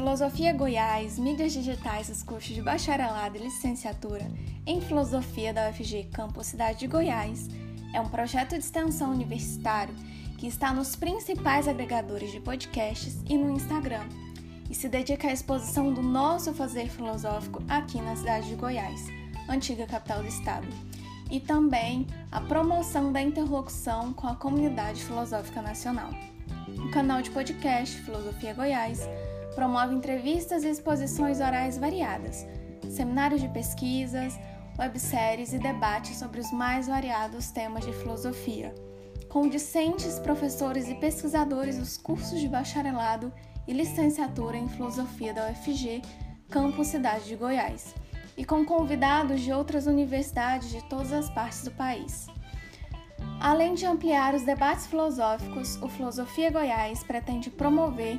Filosofia Goiás, mídias digitais dos cursos de bacharelado e licenciatura em Filosofia da UFG Campus Cidade de Goiás é um projeto de extensão universitário que está nos principais agregadores de podcasts e no Instagram e se dedica à exposição do nosso fazer filosófico aqui na cidade de Goiás, antiga capital do estado, e também à promoção da interlocução com a comunidade filosófica nacional. O canal de podcast Filosofia Goiás promove entrevistas e exposições orais variadas, seminários de pesquisas, webséries e debates sobre os mais variados temas de filosofia, com discentes, professores e pesquisadores dos cursos de bacharelado e licenciatura em filosofia da UFG, campus Cidade de Goiás, e com convidados de outras universidades de todas as partes do país. Além de ampliar os debates filosóficos, o Filosofia Goiás pretende promover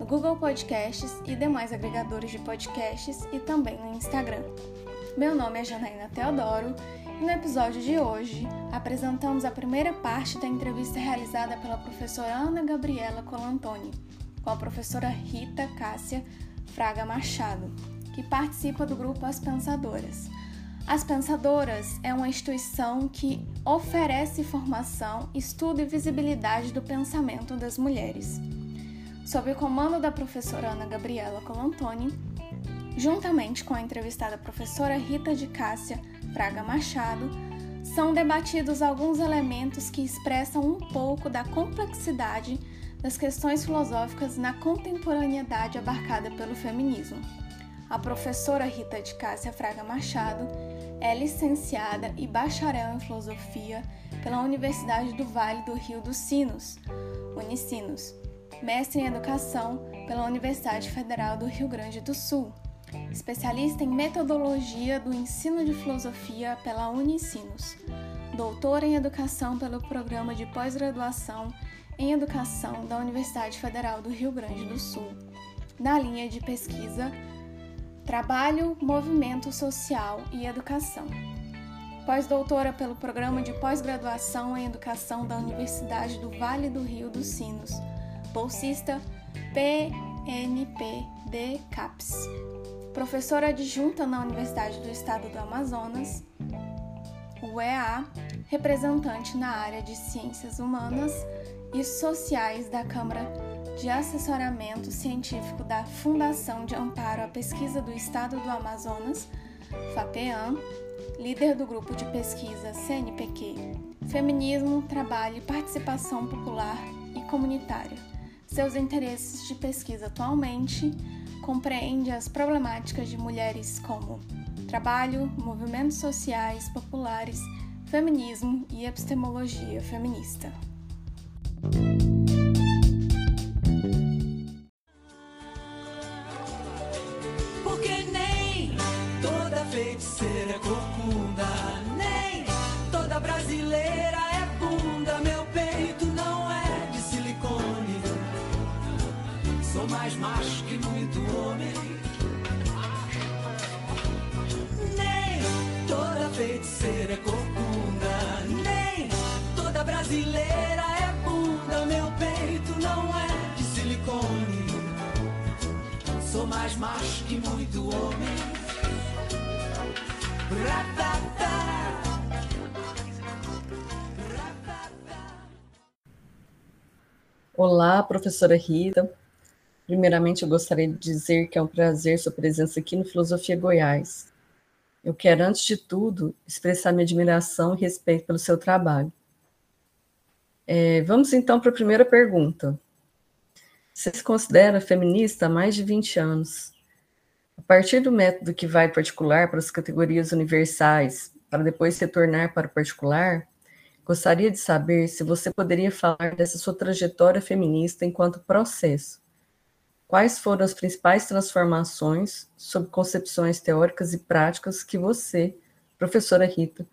no Google Podcasts e demais agregadores de podcasts e também no Instagram. Meu nome é Janaína Teodoro e no episódio de hoje apresentamos a primeira parte da entrevista realizada pela professora Ana Gabriela Colantoni com a professora Rita Cássia Fraga Machado, que participa do grupo As Pensadoras. As Pensadoras é uma instituição que oferece formação, estudo e visibilidade do pensamento das mulheres sob o comando da professora Ana Gabriela Colantoni, juntamente com a entrevistada professora Rita de Cássia Fraga Machado, são debatidos alguns elementos que expressam um pouco da complexidade das questões filosóficas na contemporaneidade abarcada pelo feminismo. A professora Rita de Cássia Fraga Machado é licenciada e bacharel em filosofia pela Universidade do Vale do Rio dos Sinos, Unicinos, mestre em Educação pela Universidade Federal do Rio Grande do Sul, especialista em Metodologia do Ensino de Filosofia pela Unicinos, doutora em Educação pelo Programa de Pós-Graduação em Educação da Universidade Federal do Rio Grande do Sul, na linha de pesquisa Trabalho, Movimento Social e Educação. Pós-doutora pelo Programa de Pós-Graduação em Educação da Universidade do Vale do Rio dos Sinos bolsista PNPD CAPES, professora adjunta na Universidade do Estado do Amazonas, UEA, representante na área de Ciências Humanas e Sociais da Câmara de Assessoramento Científico da Fundação de Amparo à Pesquisa do Estado do Amazonas, FAPEAM, líder do grupo de pesquisa CNPq, Feminismo, Trabalho e Participação Popular e Comunitária. Seus interesses de pesquisa atualmente compreende as problemáticas de mulheres como trabalho, movimentos sociais populares, feminismo e epistemologia feminista. Feiticeira é corcunda, nem toda brasileira é bunda. Meu peito não é de silicone. Sou mais macho que muito homem. Olá, professora Rita. Primeiramente, eu gostaria de dizer que é um prazer sua presença aqui no Filosofia Goiás. Eu quero, antes de tudo, expressar minha admiração e respeito pelo seu trabalho. É, vamos então para a primeira pergunta. Você se considera feminista há mais de 20 anos. A partir do método que vai particular para as categorias universais, para depois retornar para o particular, gostaria de saber se você poderia falar dessa sua trajetória feminista enquanto processo. Quais foram as principais transformações sob concepções teóricas e práticas que você, professora Rita,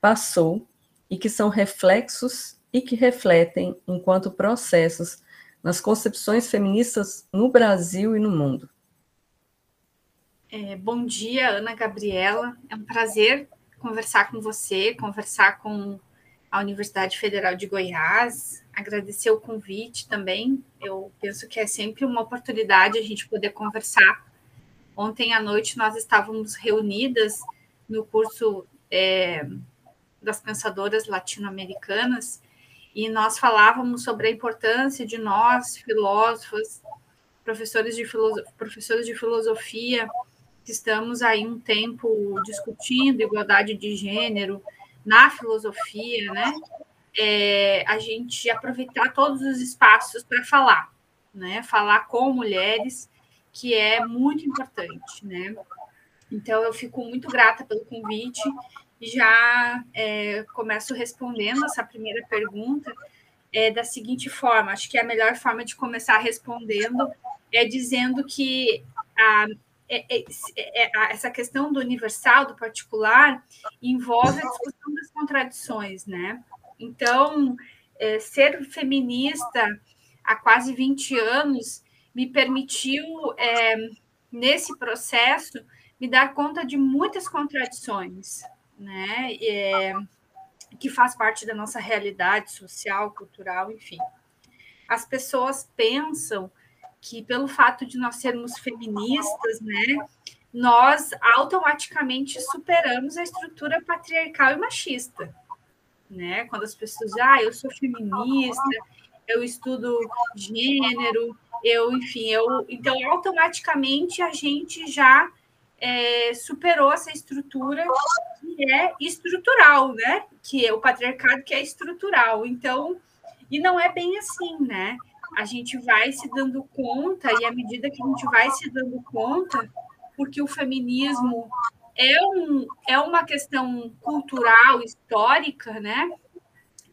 passou e que são reflexos e que refletem enquanto processos nas concepções feministas no Brasil e no mundo. É, bom dia, Ana Gabriela. É um prazer conversar com você, conversar com a Universidade Federal de Goiás, agradecer o convite também. Eu penso que é sempre uma oportunidade a gente poder conversar. Ontem à noite nós estávamos reunidas no curso é, das pensadoras latino-americanas e nós falávamos sobre a importância de nós, filósofos, professores de, professores de filosofia, que estamos aí um tempo discutindo igualdade de gênero, na filosofia, né? É, a gente aproveitar todos os espaços para falar, né? Falar com mulheres, que é muito importante, né? Então, eu fico muito grata pelo convite e já é, começo respondendo essa primeira pergunta é, da seguinte forma: acho que a melhor forma de começar respondendo é dizendo que a essa questão do universal, do particular, envolve a discussão das contradições, né? Então, é, ser feminista há quase 20 anos me permitiu, é, nesse processo, me dar conta de muitas contradições, né? É, que faz parte da nossa realidade social, cultural, enfim. As pessoas pensam que pelo fato de nós sermos feministas, né, nós automaticamente superamos a estrutura patriarcal e machista, né? Quando as pessoas, ah, eu sou feminista, eu estudo gênero, eu, enfim, eu, então automaticamente a gente já é, superou essa estrutura que é estrutural, né? Que é o patriarcado que é estrutural. Então, e não é bem assim, né? A gente vai se dando conta, e à medida que a gente vai se dando conta, porque o feminismo é, um, é uma questão cultural, histórica, né?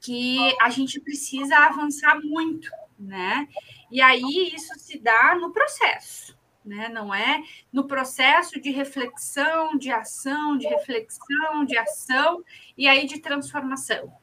Que a gente precisa avançar muito, né? E aí isso se dá no processo, né? Não é no processo de reflexão, de ação, de reflexão, de ação e aí de transformação,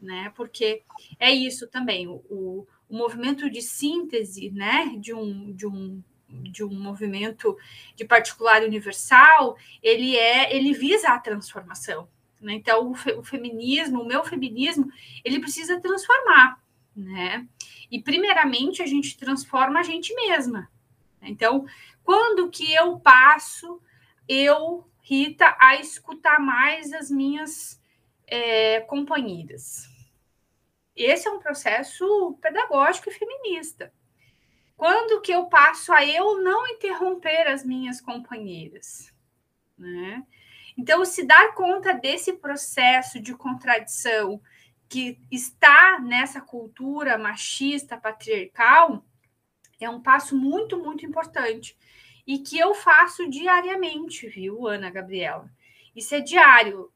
né? Porque é isso também, o, o movimento de síntese né, de, um, de, um, de um movimento de particular universal, ele é ele visa a transformação. Né? Então, o, fe, o feminismo, o meu feminismo, ele precisa transformar. Né? E, primeiramente, a gente transforma a gente mesma. Então, quando que eu passo, eu, Rita, a escutar mais as minhas é, companheiras? Esse é um processo pedagógico e feminista. Quando que eu passo a eu não interromper as minhas companheiras? Né? Então, se dar conta desse processo de contradição que está nessa cultura machista, patriarcal, é um passo muito, muito importante. E que eu faço diariamente, viu, Ana Gabriela? Isso é diário,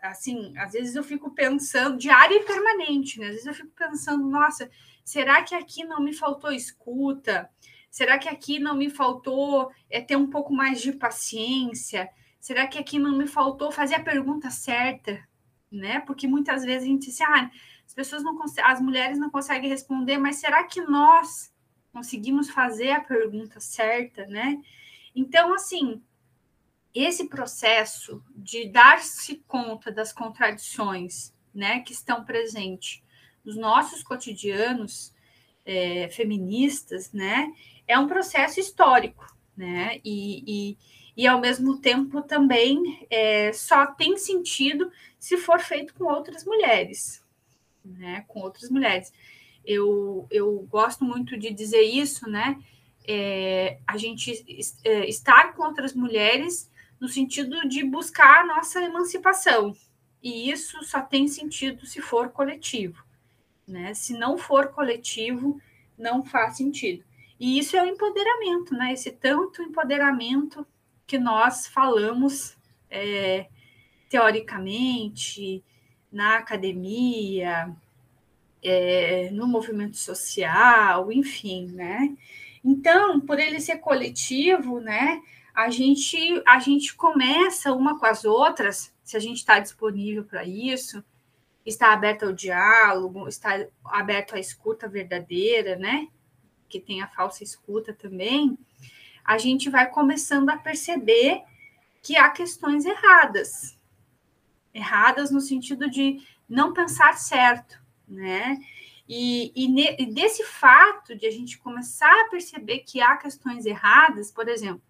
assim, às vezes eu fico pensando, diário e permanente, né? Às vezes eu fico pensando, nossa, será que aqui não me faltou escuta? Será que aqui não me faltou é, ter um pouco mais de paciência? Será que aqui não me faltou fazer a pergunta certa? Né? Porque muitas vezes a gente diz, ah, as pessoas não as mulheres não conseguem responder, mas será que nós conseguimos fazer a pergunta certa, né? Então, assim, esse processo de dar-se conta das contradições né, que estão presentes nos nossos cotidianos é, feministas, né, é um processo histórico, né, e, e, e ao mesmo tempo também é, só tem sentido se for feito com outras mulheres, né, com outras mulheres. Eu, eu gosto muito de dizer isso, né, é, a gente é, estar com outras mulheres no sentido de buscar a nossa emancipação. E isso só tem sentido se for coletivo. Né? Se não for coletivo, não faz sentido. E isso é o empoderamento, né? Esse tanto empoderamento que nós falamos é, teoricamente na academia, é, no movimento social, enfim, né? Então, por ele ser coletivo, né, a gente, a gente começa uma com as outras, se a gente está disponível para isso, está aberto ao diálogo, está aberto à escuta verdadeira, né? Que tem a falsa escuta também, a gente vai começando a perceber que há questões erradas. Erradas no sentido de não pensar certo, né? E, e, ne, e, desse fato de a gente começar a perceber que há questões erradas, por exemplo,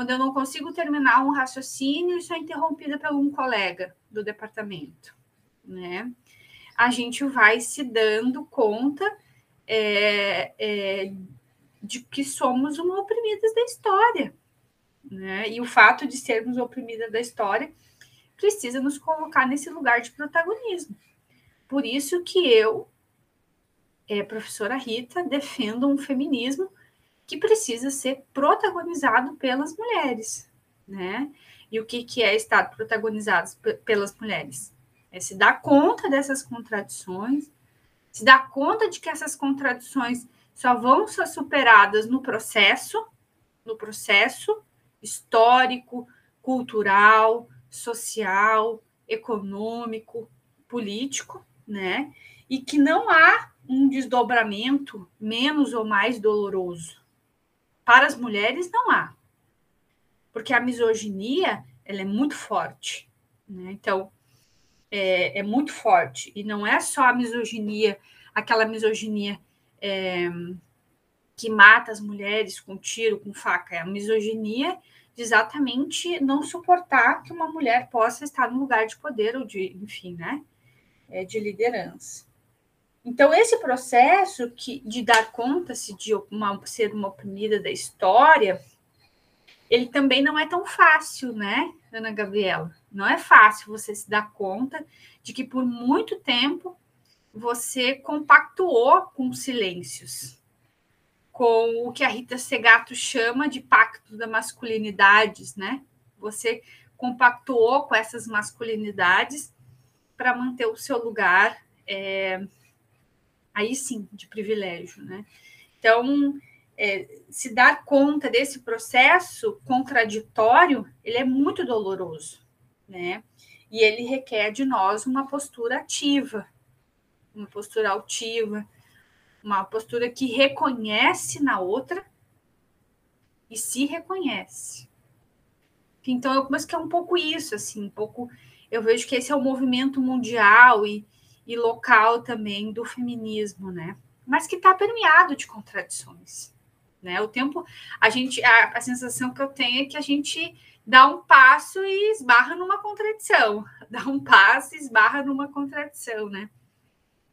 quando eu não consigo terminar um raciocínio e sou interrompida por um colega do departamento, né? A gente vai se dando conta é, é, de que somos uma oprimidas da história, né? E o fato de sermos oprimidas da história precisa nos colocar nesse lugar de protagonismo. Por isso que eu é, professora Rita, defendo um feminismo que precisa ser protagonizado pelas mulheres, né? E o que, que é estar protagonizado pelas mulheres? É se dar conta dessas contradições, se dar conta de que essas contradições só vão ser superadas no processo, no processo histórico, cultural, social, econômico, político, né? E que não há um desdobramento menos ou mais doloroso. Para as mulheres, não há. Porque a misoginia ela é muito forte. Né? Então, é, é, muito forte. E não é só a misoginia, aquela misoginia é, que mata as mulheres com tiro, com faca. É a misoginia de exatamente não suportar que uma mulher possa estar no lugar de poder ou de, enfim, né? É, de liderança. Então, esse processo que, de dar conta-se de uma, ser uma oprimida da história, ele também não é tão fácil, né, Ana Gabriela? Não é fácil você se dar conta de que por muito tempo você compactuou com silêncios, com o que a Rita Segato chama de pacto da masculinidades, né? Você compactuou com essas masculinidades para manter o seu lugar é, aí sim, de privilégio, né? Então, é, se dar conta desse processo contraditório, ele é muito doloroso, né? E ele requer de nós uma postura ativa, uma postura altiva, uma postura que reconhece na outra e se reconhece. Então, eu penso que é um pouco isso, assim, um pouco. Eu vejo que esse é o movimento mundial e, e local também do feminismo, né? Mas que está permeado de contradições, né? O tempo, a gente, a, a sensação que eu tenho é que a gente dá um passo e esbarra numa contradição, dá um passo e esbarra numa contradição, né?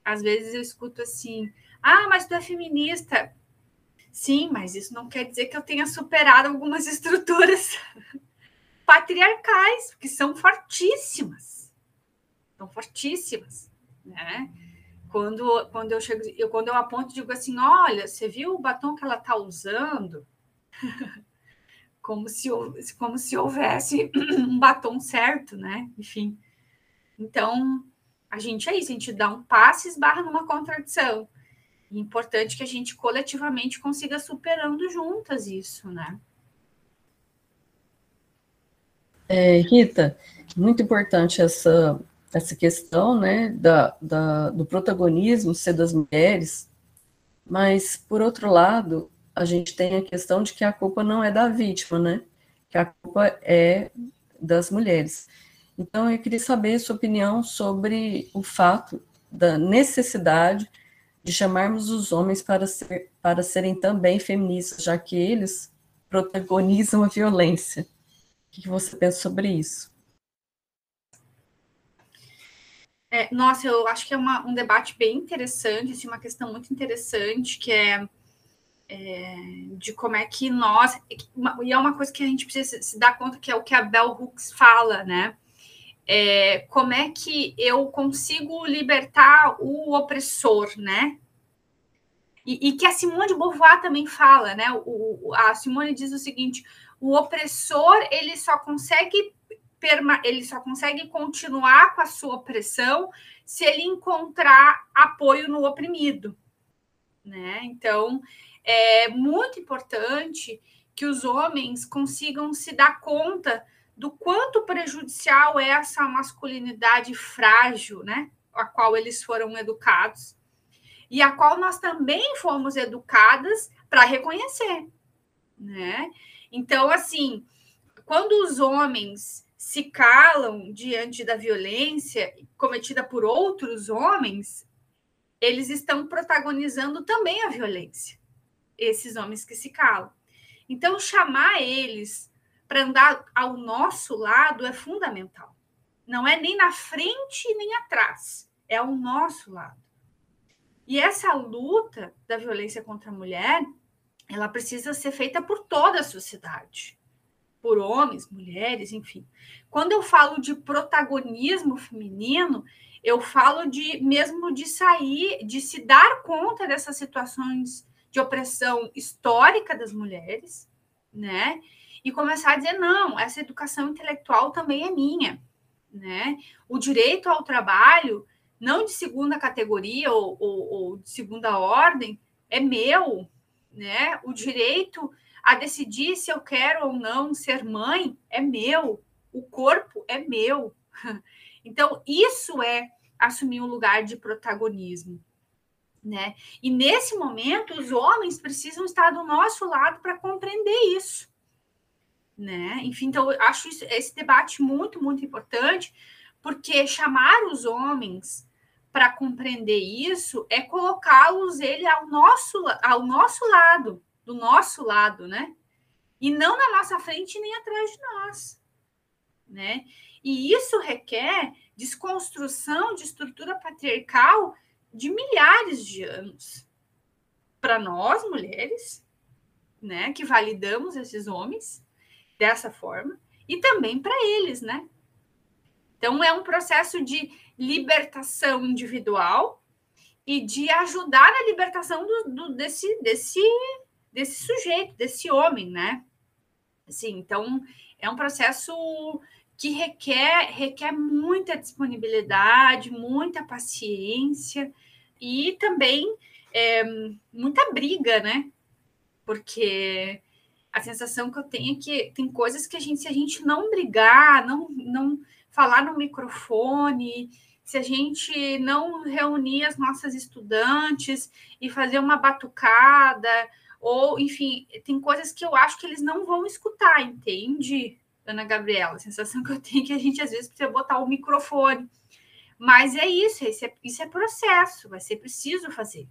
Às vezes eu escuto assim, ah, mas tu é feminista. Sim, mas isso não quer dizer que eu tenha superado algumas estruturas patriarcais, que são fortíssimas. São fortíssimas né? Quando, quando eu chego, eu, quando eu aponto, digo assim: olha, você viu o batom que ela está usando? como, se, como se houvesse um batom certo, né? Enfim. Então, a gente é isso, a gente dá um passo e esbarra numa contradição. É importante que a gente coletivamente consiga superando juntas isso, né? É, Rita, muito importante essa essa questão né, da, da, do protagonismo ser das mulheres, mas, por outro lado, a gente tem a questão de que a culpa não é da vítima, né? Que a culpa é das mulheres. Então, eu queria saber sua opinião sobre o fato da necessidade de chamarmos os homens para, ser, para serem também feministas, já que eles protagonizam a violência. O que você pensa sobre isso? É, nossa, eu acho que é uma, um debate bem interessante, assim, uma questão muito interessante, que é, é, de como é que nós. E é uma coisa que a gente precisa se dar conta que é o que a Bell Hooks fala, né? É, como é que eu consigo libertar o opressor, né? E, e, que a Simone de Beauvoir também fala, né? O, a Simone diz o seguinte: o opressor ele só consegue ele só consegue continuar com a sua opressão se ele encontrar apoio no oprimido, né? Então, é muito importante que os homens consigam se dar conta do quanto prejudicial é essa masculinidade frágil, né? A qual eles foram educados e a qual nós também fomos educadas para reconhecer, né? Então, assim, quando os homens se calam diante da violência cometida por outros homens, eles estão protagonizando também a violência, esses homens que se calam. Então, chamar eles para andar ao nosso lado é fundamental. Não é nem na frente nem atrás, é ao nosso lado. E essa luta da violência contra a mulher, ela precisa ser feita por toda a sociedade, por homens, mulheres, enfim. Quando eu falo de protagonismo feminino, eu falo de mesmo de sair, de se dar conta dessas situações de opressão histórica das mulheres, né? E começar a dizer não, essa educação intelectual também é minha, né? O direito ao trabalho não de segunda categoria ou, ou, ou de segunda ordem, é meu, né? O direito a decidir se eu quero ou não ser mãe é meu, o corpo é meu. Então, isso é assumir um lugar de protagonismo. Né? E nesse momento, os homens precisam estar do nosso lado para compreender isso. Né? Enfim, então, eu acho isso, esse debate muito, muito importante, porque chamar os homens para compreender isso é colocá-los ele ao nosso, ao nosso lado, do nosso lado, né? E não na nossa frente nem atrás de nós, né? E isso requer desconstrução de estrutura patriarcal de milhares de anos. Para nós, mulheres, né, que validamos esses homens dessa forma, e também para eles, né? Então, é um processo de libertação individual e de ajudar na libertação do, do, desse, desse, desse sujeito, desse homem, né? Assim, então, é um processo que requer, requer muita disponibilidade, muita paciência e também é, muita briga, né? Porque a sensação que eu tenho é que tem coisas que a gente, se a gente não brigar, não, não falar no microfone, se a gente não reunir as nossas estudantes e fazer uma batucada, ou, enfim, tem coisas que eu acho que eles não vão escutar, entende, Ana Gabriela? A sensação que eu tenho é que a gente às vezes precisa botar o microfone. Mas é isso, isso é, isso é processo, vai ser preciso fazer.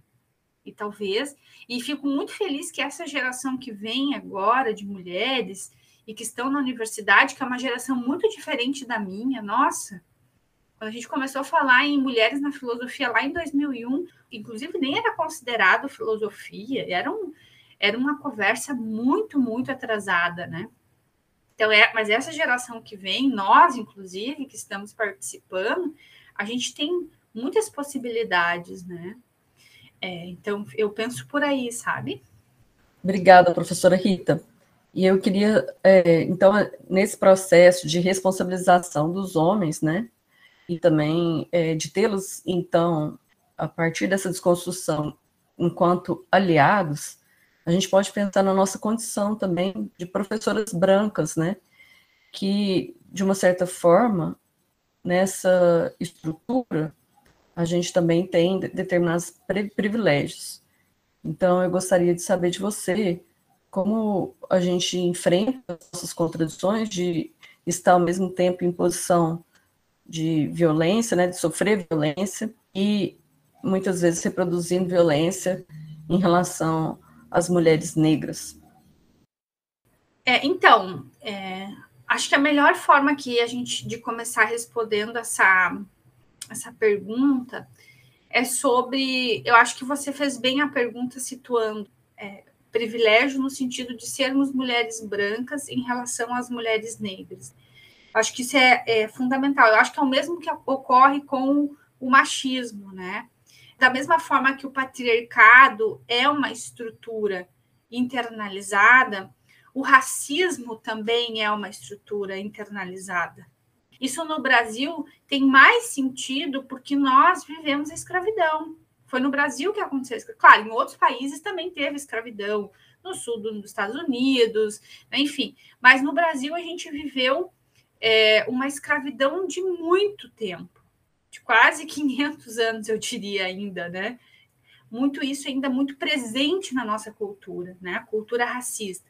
E talvez, e fico muito feliz que essa geração que vem agora de mulheres e que estão na universidade, que é uma geração muito diferente da minha, nossa. Quando a gente começou a falar em mulheres na filosofia lá em 2001, inclusive nem era considerado filosofia, era, um, era uma conversa muito, muito atrasada, né? Então, é, mas essa geração que vem, nós, inclusive, que estamos participando, a gente tem muitas possibilidades, né? É, então, eu penso por aí, sabe? Obrigada, professora Rita. E eu queria, é, então, nesse processo de responsabilização dos homens, né, e também é, de tê-los, então, a partir dessa desconstrução, enquanto aliados, a gente pode pensar na nossa condição também de professoras brancas, né, que, de uma certa forma, nessa estrutura, a gente também tem determinados privilégios. Então, eu gostaria de saber de você como a gente enfrenta essas contradições de estar ao mesmo tempo em posição de violência, né, de sofrer violência e muitas vezes reproduzindo violência em relação às mulheres negras. É, então, é, acho que a melhor forma que a gente de começar respondendo essa essa pergunta é sobre, eu acho que você fez bem a pergunta situando é, privilégio no sentido de sermos mulheres brancas em relação às mulheres negras. Acho que isso é, é fundamental. Eu acho que é o mesmo que ocorre com o machismo, né? Da mesma forma que o patriarcado é uma estrutura internalizada, o racismo também é uma estrutura internalizada. Isso no Brasil tem mais sentido porque nós vivemos a escravidão. Foi no Brasil que aconteceu. Claro, em outros países também teve escravidão, no sul dos Estados Unidos, né, enfim. Mas no Brasil a gente viveu é, uma escravidão de muito tempo, de quase 500 anos, eu diria ainda, né? Muito isso ainda muito presente na nossa cultura, né? A cultura racista.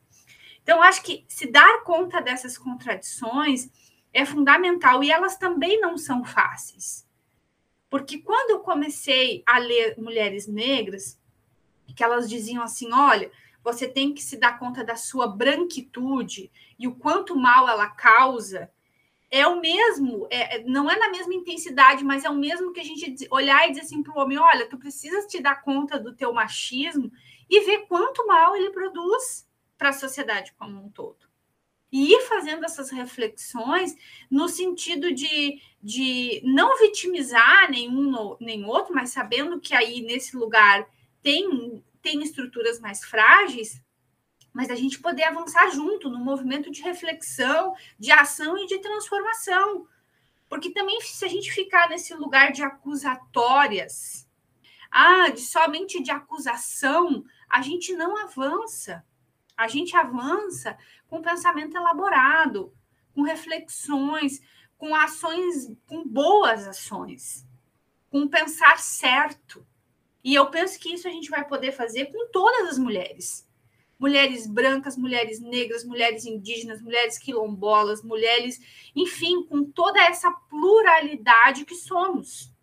Então, acho que se dar conta dessas contradições é fundamental e elas também não são fáceis. Porque quando eu comecei a ler mulheres negras, que elas diziam assim: olha, você tem que se dar conta da sua branquitude e o quanto mal ela causa, é o mesmo, é, não é na mesma intensidade, mas é o mesmo que a gente olhar e dizer assim para o homem: olha, tu precisas te dar conta do teu machismo e ver quanto mal ele produz para a sociedade como um todo. E ir fazendo essas reflexões no sentido de, de não vitimizar nenhum nem outro, mas sabendo que aí nesse lugar tem, tem estruturas mais frágeis, mas a gente poder avançar junto no movimento de reflexão, de ação e de transformação. Porque também, se a gente ficar nesse lugar de acusatórias, ah, de somente de acusação, a gente não avança. A gente avança com pensamento elaborado, com reflexões, com ações, com boas ações, com pensar certo. E eu penso que isso a gente vai poder fazer com todas as mulheres. Mulheres brancas, mulheres negras, mulheres indígenas, mulheres quilombolas, mulheres, enfim, com toda essa pluralidade que somos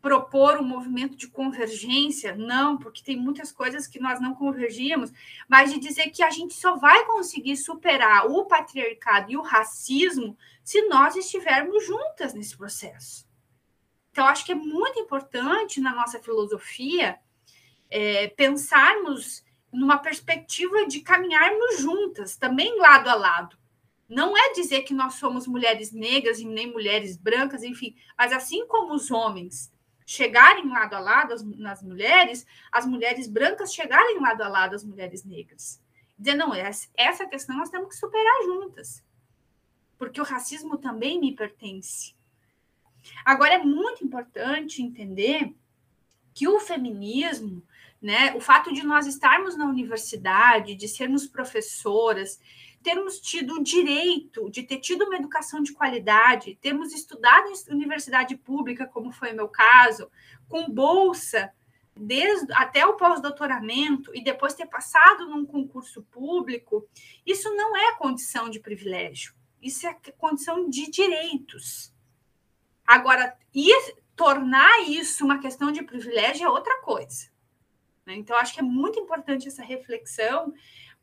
propor um movimento de convergência, não, porque tem muitas coisas que nós não convergíamos, mas de dizer que a gente só vai conseguir superar o patriarcado e o racismo se nós estivermos juntas nesse processo. Então, acho que é muito importante na nossa filosofia é, pensarmos numa perspectiva de caminharmos juntas, também lado a lado. Não é dizer que nós somos mulheres negras e nem mulheres brancas, enfim, mas assim como os homens chegarem lado a lado as, nas mulheres, as mulheres brancas chegarem lado a lado as mulheres negras. Dizer, não, essa questão nós temos que superar juntas, porque o racismo também me pertence. Agora, é muito importante entender que o feminismo, né, o fato de nós estarmos na universidade, de sermos professoras, termos tido o direito de ter tido uma educação de qualidade, termos estudado em universidade pública, como foi o meu caso, com bolsa desde até o pós-doutoramento e depois ter passado num concurso público, isso não é condição de privilégio, isso é condição de direitos. Agora, e tornar isso uma questão de privilégio é outra coisa. Né? Então, acho que é muito importante essa reflexão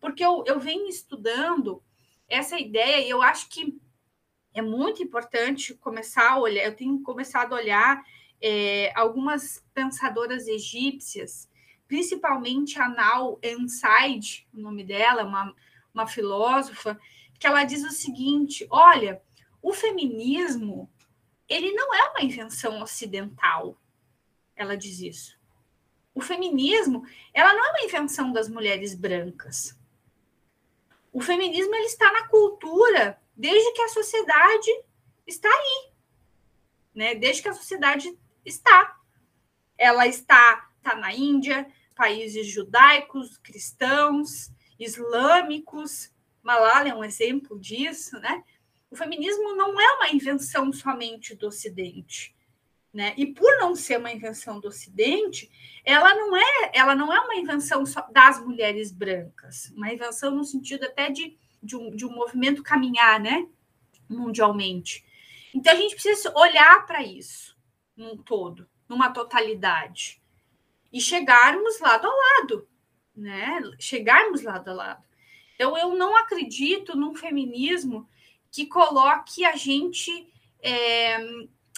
porque eu, eu venho estudando essa ideia e eu acho que é muito importante começar a olhar. Eu tenho começado a olhar é, algumas pensadoras egípcias, principalmente a Nau Enside, o nome dela, uma, uma filósofa, que ela diz o seguinte: olha, o feminismo ele não é uma invenção ocidental. Ela diz isso. O feminismo, ela não é uma invenção das mulheres brancas. O feminismo ele está na cultura desde que a sociedade está aí, né? Desde que a sociedade está. Ela está, está na Índia, países judaicos, cristãos, islâmicos. Malala é um exemplo disso, né? O feminismo não é uma invenção somente do Ocidente. Né? E por não ser uma invenção do Ocidente, ela não é, ela não é uma invenção das mulheres brancas, uma invenção no sentido até de, de, um, de um movimento caminhar, né? mundialmente. Então a gente precisa olhar para isso num todo, numa totalidade, e chegarmos lado a lado, né? Chegarmos lado a lado. Então eu não acredito num feminismo que coloque a gente é,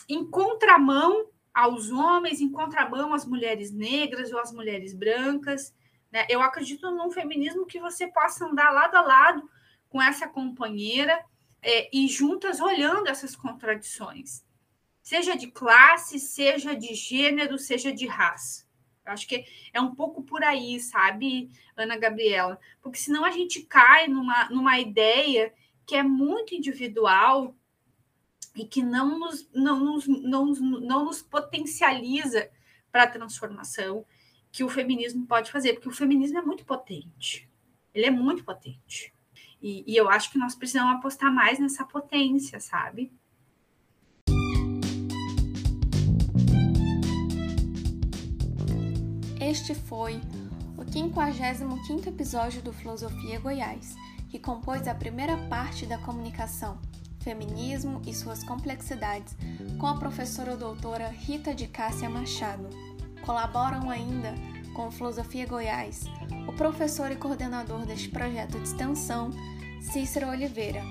em contramão aos homens, em contramão às mulheres negras ou às mulheres brancas. Né? Eu acredito num feminismo que você possa andar lado a lado com essa companheira é, e juntas olhando essas contradições, seja de classe, seja de gênero, seja de raça. Eu acho que é um pouco por aí, sabe, Ana Gabriela? Porque senão a gente cai numa, numa ideia que é muito individual, e que não nos, não nos, não, não nos potencializa para a transformação que o feminismo pode fazer, porque o feminismo é muito potente. Ele é muito potente. E, e eu acho que nós precisamos apostar mais nessa potência, sabe? Este foi o 55º episódio do Filosofia Goiás, que compôs a primeira parte da comunicação Feminismo e suas complexidades, com a professora doutora Rita de Cássia Machado. Colaboram ainda com Filosofia Goiás, o professor e coordenador deste projeto de extensão, Cícero Oliveira,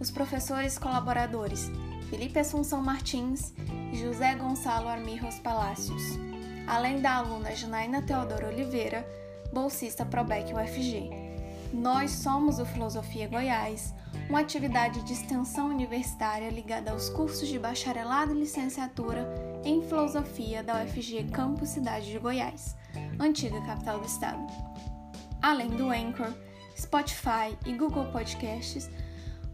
os professores colaboradores Felipe Assunção Martins e José Gonçalo Armirros Palácios, além da aluna Janaína Teodoro Oliveira, bolsista Probec UFG. Nós somos o Filosofia Goiás, uma atividade de extensão universitária ligada aos cursos de bacharelado e licenciatura em Filosofia da UFG Campus Cidade de Goiás, antiga capital do estado. Além do Anchor, Spotify e Google Podcasts,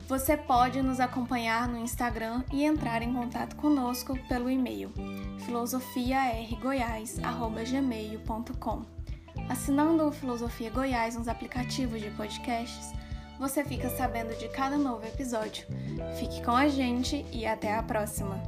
você pode nos acompanhar no Instagram e entrar em contato conosco pelo e-mail filosofiargoiás.gmail.com. Assinando o Filosofia Goiás nos aplicativos de podcasts, você fica sabendo de cada novo episódio. Fique com a gente e até a próxima!